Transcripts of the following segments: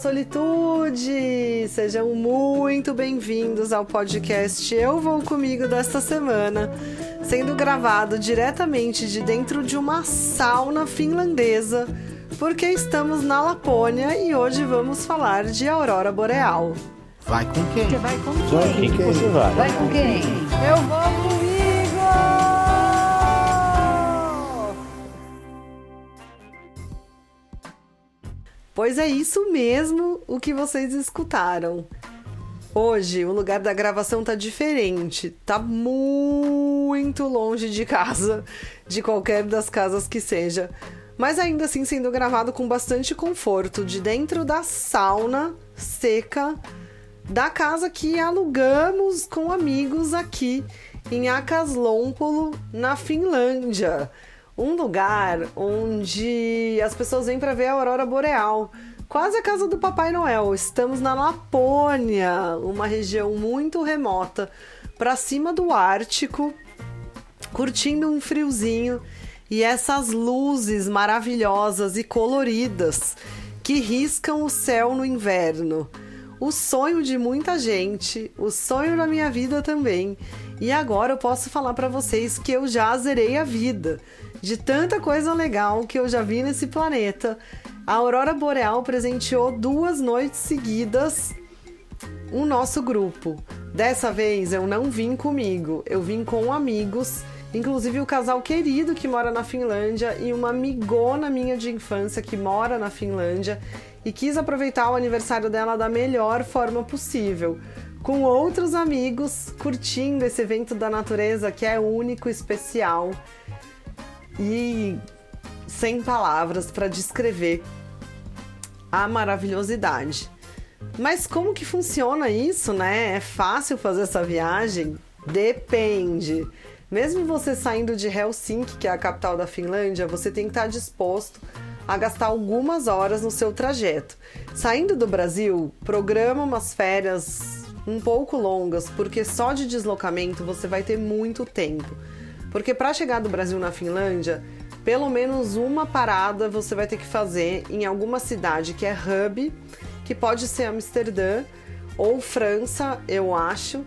solitude! Sejam muito bem-vindos ao podcast Eu Vou Comigo desta semana, sendo gravado diretamente de dentro de uma sauna finlandesa, porque estamos na Lapônia e hoje vamos falar de aurora boreal. Vai com quem? Você vai com quem? Vai com quem você vai? Vai com quem? Eu vou comigo! Pois é isso mesmo o que vocês escutaram. Hoje o lugar da gravação tá diferente, tá muito longe de casa, de qualquer das casas que seja, mas ainda assim sendo gravado com bastante conforto, de dentro da sauna seca da casa que alugamos com amigos aqui em Akaslompolo, na Finlândia um lugar onde as pessoas vêm para ver a aurora boreal. Quase a casa do Papai Noel. Estamos na Lapônia, uma região muito remota, para cima do Ártico, curtindo um friozinho e essas luzes maravilhosas e coloridas que riscam o céu no inverno. O sonho de muita gente, o sonho da minha vida também. E agora eu posso falar para vocês que eu já zerei a vida de tanta coisa legal que eu já vi nesse planeta. A aurora boreal presenteou duas noites seguidas o nosso grupo. Dessa vez eu não vim comigo, eu vim com amigos, inclusive o casal querido que mora na Finlândia e uma amigona minha de infância que mora na Finlândia e quis aproveitar o aniversário dela da melhor forma possível, com outros amigos curtindo esse evento da natureza que é único, especial e sem palavras para descrever a maravilhosidade. Mas como que funciona isso, né? É fácil fazer essa viagem? Depende. Mesmo você saindo de Helsinki, que é a capital da Finlândia, você tem que estar disposto a gastar algumas horas no seu trajeto. Saindo do Brasil, programa umas férias um pouco longas, porque só de deslocamento você vai ter muito tempo. Porque para chegar do Brasil na Finlândia, pelo menos uma parada você vai ter que fazer em alguma cidade que é hub, que pode ser Amsterdã ou França, eu acho,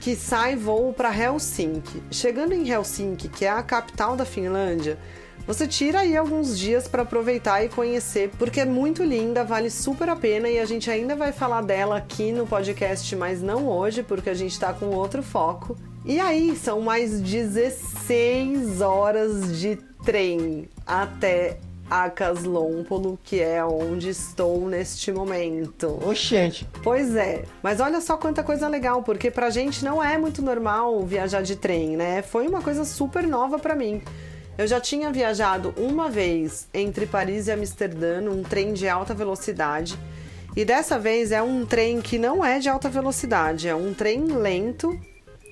que sai voo para Helsinki. Chegando em Helsinki, que é a capital da Finlândia, você tira aí alguns dias para aproveitar e conhecer, porque é muito linda, vale super a pena e a gente ainda vai falar dela aqui no podcast, mas não hoje, porque a gente está com outro foco. E aí, são mais 16 horas de trem até Acaslompolo, que é onde estou neste momento. Oxente. Pois é, mas olha só quanta coisa legal, porque pra gente não é muito normal viajar de trem, né? Foi uma coisa super nova para mim. Eu já tinha viajado uma vez entre Paris e Amsterdã num trem de alta velocidade. E dessa vez é um trem que não é de alta velocidade, é um trem lento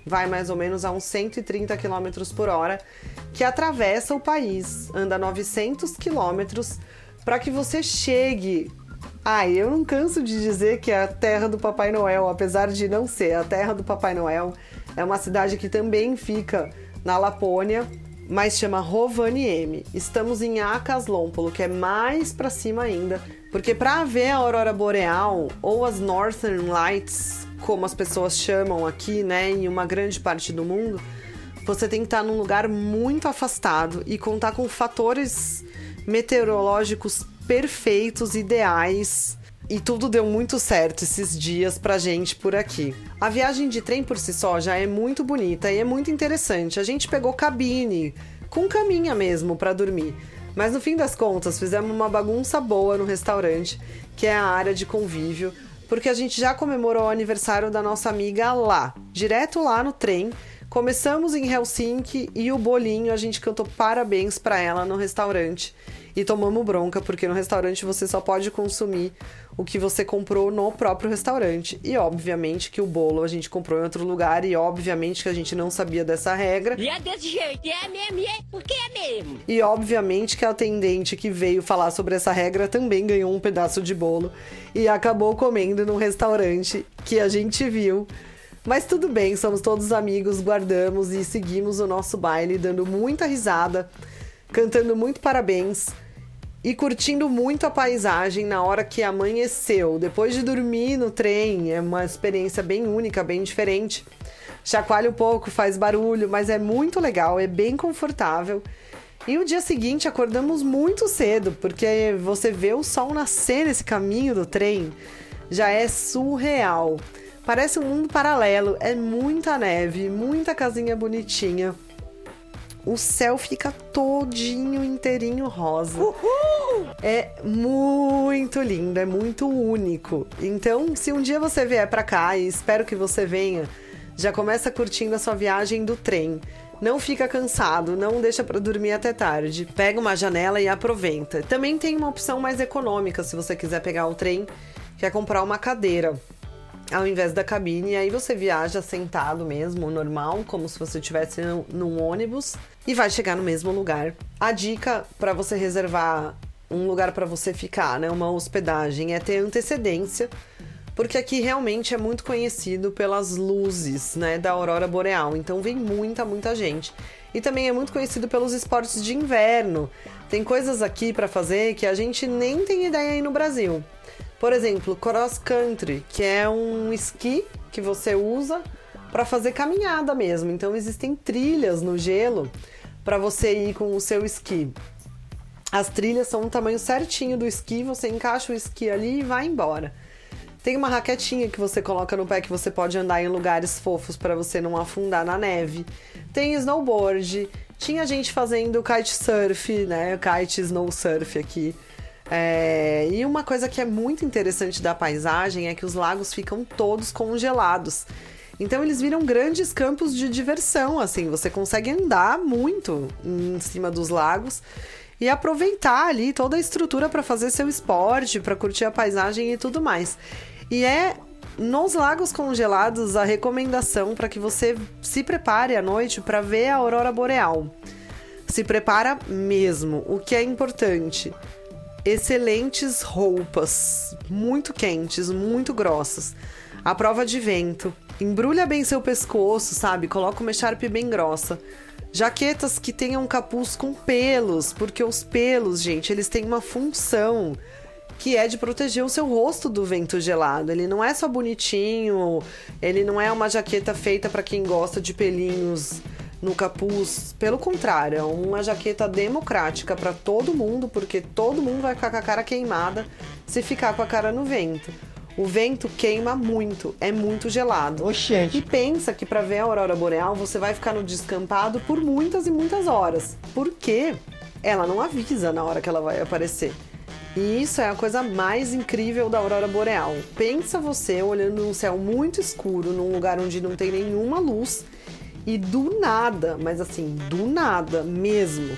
vai mais ou menos a uns 130 km por hora, que atravessa o país, anda 900 km para que você chegue. Ai, eu não canso de dizer que é a terra do Papai Noel, apesar de não ser a terra do Papai Noel. É uma cidade que também fica na Lapônia, mas chama Rovaniemi. Estamos em Akaslompolo, que é mais para cima ainda, porque para ver a aurora boreal ou as Northern Lights, como as pessoas chamam aqui, né, em uma grande parte do mundo, você tem que estar num lugar muito afastado e contar com fatores meteorológicos perfeitos, ideais. E tudo deu muito certo esses dias pra gente por aqui. A viagem de trem por si só já é muito bonita e é muito interessante. A gente pegou cabine, com caminha mesmo para dormir. Mas no fim das contas, fizemos uma bagunça boa no restaurante, que é a área de convívio, porque a gente já comemorou o aniversário da nossa amiga lá, direto lá no trem. Começamos em Helsinki e o bolinho a gente cantou parabéns para ela no restaurante e tomamos bronca porque no restaurante você só pode consumir o que você comprou no próprio restaurante. E obviamente que o bolo a gente comprou em outro lugar e obviamente que a gente não sabia dessa regra. E é desse jeito, é mesmo, é porque é mesmo. E obviamente que a atendente que veio falar sobre essa regra também ganhou um pedaço de bolo e acabou comendo num restaurante que a gente viu. Mas tudo bem, somos todos amigos, guardamos e seguimos o nosso baile, dando muita risada, cantando muito parabéns e curtindo muito a paisagem na hora que amanheceu. Depois de dormir no trem, é uma experiência bem única, bem diferente. Chacoalha um pouco, faz barulho, mas é muito legal, é bem confortável. E o dia seguinte acordamos muito cedo, porque você vê o sol nascer nesse caminho do trem já é surreal. Parece um mundo paralelo, é muita neve, muita casinha bonitinha. O céu fica todinho inteirinho rosa. Uhul! É muito lindo, é muito único. Então, se um dia você vier para cá e espero que você venha, já começa curtindo a sua viagem do trem. Não fica cansado, não deixa para dormir até tarde. Pega uma janela e aproveita. Também tem uma opção mais econômica se você quiser pegar o trem, que é comprar uma cadeira ao invés da cabine. E aí você viaja sentado mesmo, normal, como se você estivesse num ônibus e vai chegar no mesmo lugar. A dica para você reservar um lugar para você ficar, né, uma hospedagem, é ter antecedência porque aqui realmente é muito conhecido pelas luzes, né, da aurora boreal. Então vem muita, muita gente. E também é muito conhecido pelos esportes de inverno. Tem coisas aqui para fazer que a gente nem tem ideia aí no Brasil. Por exemplo, cross country, que é um esqui que você usa para fazer caminhada mesmo. Então existem trilhas no gelo para você ir com o seu esqui. As trilhas são o tamanho certinho do esqui, você encaixa o esqui ali e vai embora. Tem uma raquetinha que você coloca no pé que você pode andar em lugares fofos para você não afundar na neve. Tem snowboard. Tinha gente fazendo kitesurf, né? Kite snow surf aqui. É... E uma coisa que é muito interessante da paisagem é que os lagos ficam todos congelados. Então eles viram grandes campos de diversão, assim, você consegue andar muito em cima dos lagos e aproveitar ali toda a estrutura para fazer seu esporte, para curtir a paisagem e tudo mais. E é nos lagos congelados a recomendação para que você se prepare à noite para ver a aurora boreal. Se prepara mesmo, o que é importante. Excelentes roupas, muito quentes, muito grossas. A prova de vento. Embrulha bem seu pescoço, sabe? Coloca uma echarpe bem grossa. Jaquetas que tenham capuz com pelos, porque os pelos, gente, eles têm uma função que é de proteger o seu rosto do vento gelado. Ele não é só bonitinho, ele não é uma jaqueta feita para quem gosta de pelinhos no capuz. Pelo contrário, é uma jaqueta democrática para todo mundo, porque todo mundo vai ficar com a cara queimada se ficar com a cara no vento. O vento queima muito, é muito gelado. Oxente. E pensa que para ver a aurora boreal você vai ficar no descampado por muitas e muitas horas. Porque ela não avisa na hora que ela vai aparecer. E isso é a coisa mais incrível da aurora boreal. Pensa você olhando um céu muito escuro, num lugar onde não tem nenhuma luz, e do nada, mas assim, do nada mesmo,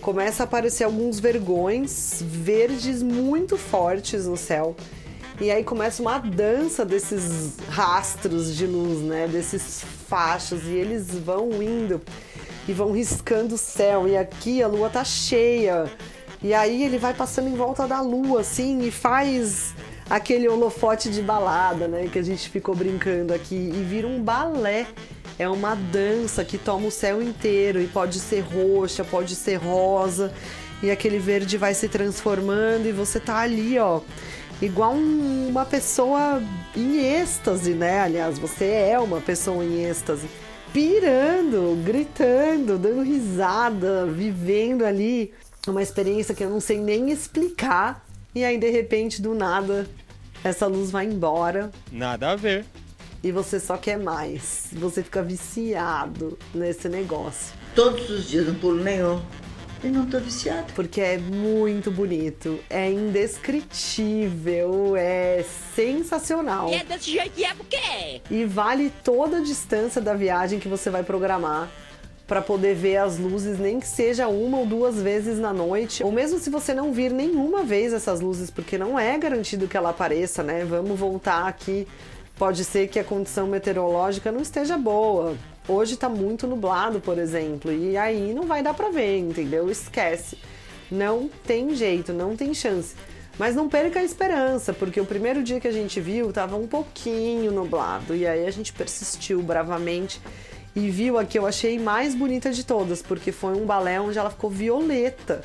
começa a aparecer alguns vergões verdes muito fortes no céu. E aí começa uma dança desses rastros de luz, né? Desses fachos, e eles vão indo e vão riscando o céu. E aqui a lua tá cheia. E aí ele vai passando em volta da lua, assim, e faz aquele holofote de balada, né? Que a gente ficou brincando aqui. E vira um balé. É uma dança que toma o céu inteiro e pode ser roxa, pode ser rosa. E aquele verde vai se transformando e você tá ali, ó. Igual um, uma pessoa em êxtase, né? Aliás, você é uma pessoa em êxtase. Pirando, gritando, dando risada, vivendo ali uma experiência que eu não sei nem explicar. E aí, de repente, do nada, essa luz vai embora. Nada a ver. E você só quer mais. Você fica viciado nesse negócio. Todos os dias, não pulo nenhum. E não tô viciado. Porque é muito bonito, é indescritível, é sensacional. E é desse jeito e é porque é. E vale toda a distância da viagem que você vai programar para poder ver as luzes, nem que seja uma ou duas vezes na noite, ou mesmo se você não vir nenhuma vez essas luzes, porque não é garantido que ela apareça, né? Vamos voltar aqui. Pode ser que a condição meteorológica não esteja boa. Hoje tá muito nublado, por exemplo, e aí não vai dar para ver, entendeu? Esquece. Não tem jeito, não tem chance. Mas não perca a esperança, porque o primeiro dia que a gente viu tava um pouquinho nublado e aí a gente persistiu bravamente e viu a que eu achei mais bonita de todas, porque foi um balé onde ela ficou violeta.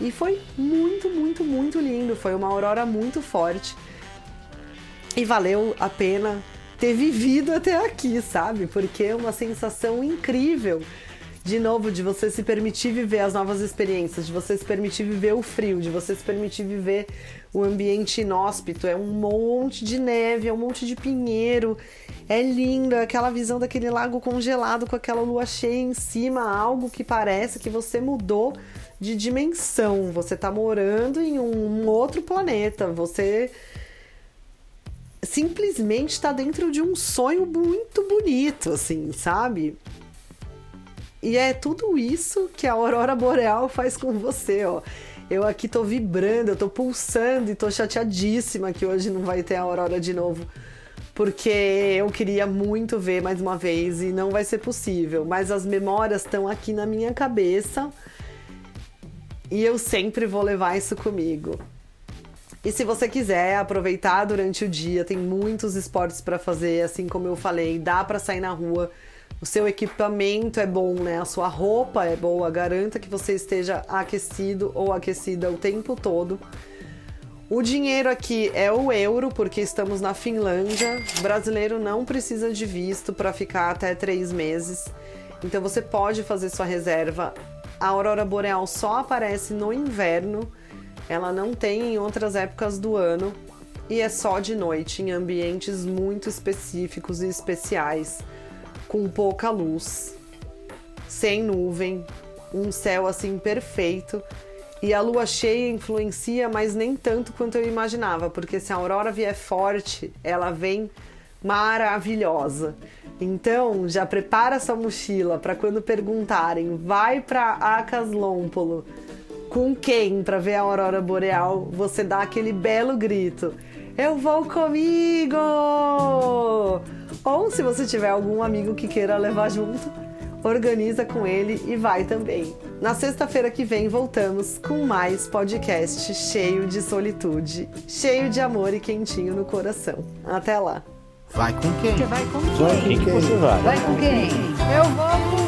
E foi muito, muito, muito lindo. Foi uma aurora muito forte. E valeu a pena ter vivido até aqui, sabe? Porque é uma sensação incrível. De novo, de você se permitir viver as novas experiências, de você se permitir viver o frio, de você se permitir viver o ambiente inóspito. É um monte de neve, é um monte de pinheiro. É lindo, é aquela visão daquele lago congelado com aquela lua cheia em cima, algo que parece que você mudou de dimensão. Você tá morando em um outro planeta. Você simplesmente está dentro de um sonho muito bonito, assim, sabe? E é tudo isso que a aurora boreal faz com você, ó. Eu aqui tô vibrando, eu tô pulsando e tô chateadíssima que hoje não vai ter a aurora de novo. Porque eu queria muito ver mais uma vez e não vai ser possível. Mas as memórias estão aqui na minha cabeça e eu sempre vou levar isso comigo. E se você quiser aproveitar durante o dia, tem muitos esportes para fazer, assim como eu falei, dá para sair na rua. O seu equipamento é bom, né? A sua roupa é boa, garanta que você esteja aquecido ou aquecida o tempo todo. O dinheiro aqui é o euro, porque estamos na Finlândia. O brasileiro não precisa de visto para ficar até três meses. Então você pode fazer sua reserva. A aurora boreal só aparece no inverno ela não tem em outras épocas do ano e é só de noite em ambientes muito específicos e especiais, com pouca luz, sem nuvem, um céu assim perfeito. E a lua cheia influencia, mas nem tanto quanto eu imaginava, porque se a aurora vier forte, ela vem maravilhosa. Então, já prepara sua mochila para quando perguntarem, vai para Acaslômpolo com quem para ver a aurora boreal, você dá aquele belo grito: "Eu vou comigo!" Ou se você tiver algum amigo que queira levar junto, organiza com ele e vai também. Na sexta-feira que vem voltamos com mais podcast cheio de solitude, cheio de amor e quentinho no coração. Até lá. Vai com quem? Você vai com Vai com quem? quem você vai? Vai com quem? Eu vou